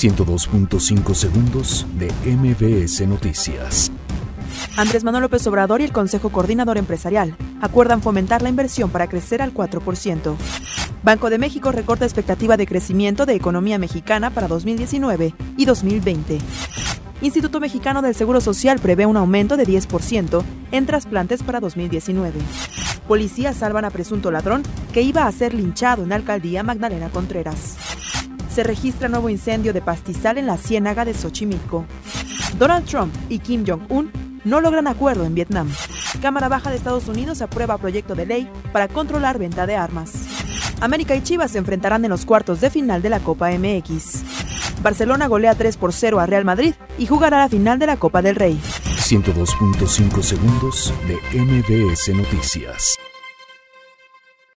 102.5 segundos de MBS Noticias. Andrés Manuel López Obrador y el Consejo Coordinador Empresarial acuerdan fomentar la inversión para crecer al 4%. Banco de México recorta expectativa de crecimiento de economía mexicana para 2019 y 2020. Instituto Mexicano del Seguro Social prevé un aumento de 10% en trasplantes para 2019. Policías salvan a presunto ladrón que iba a ser linchado en la alcaldía Magdalena Contreras. Se registra nuevo incendio de pastizal en la ciénaga de Xochimilco. Donald Trump y Kim Jong-un no logran acuerdo en Vietnam. Cámara Baja de Estados Unidos aprueba proyecto de ley para controlar venta de armas. América y Chivas se enfrentarán en los cuartos de final de la Copa MX. Barcelona golea 3 por 0 a Real Madrid y jugará la final de la Copa del Rey. 102.5 segundos de MBS Noticias.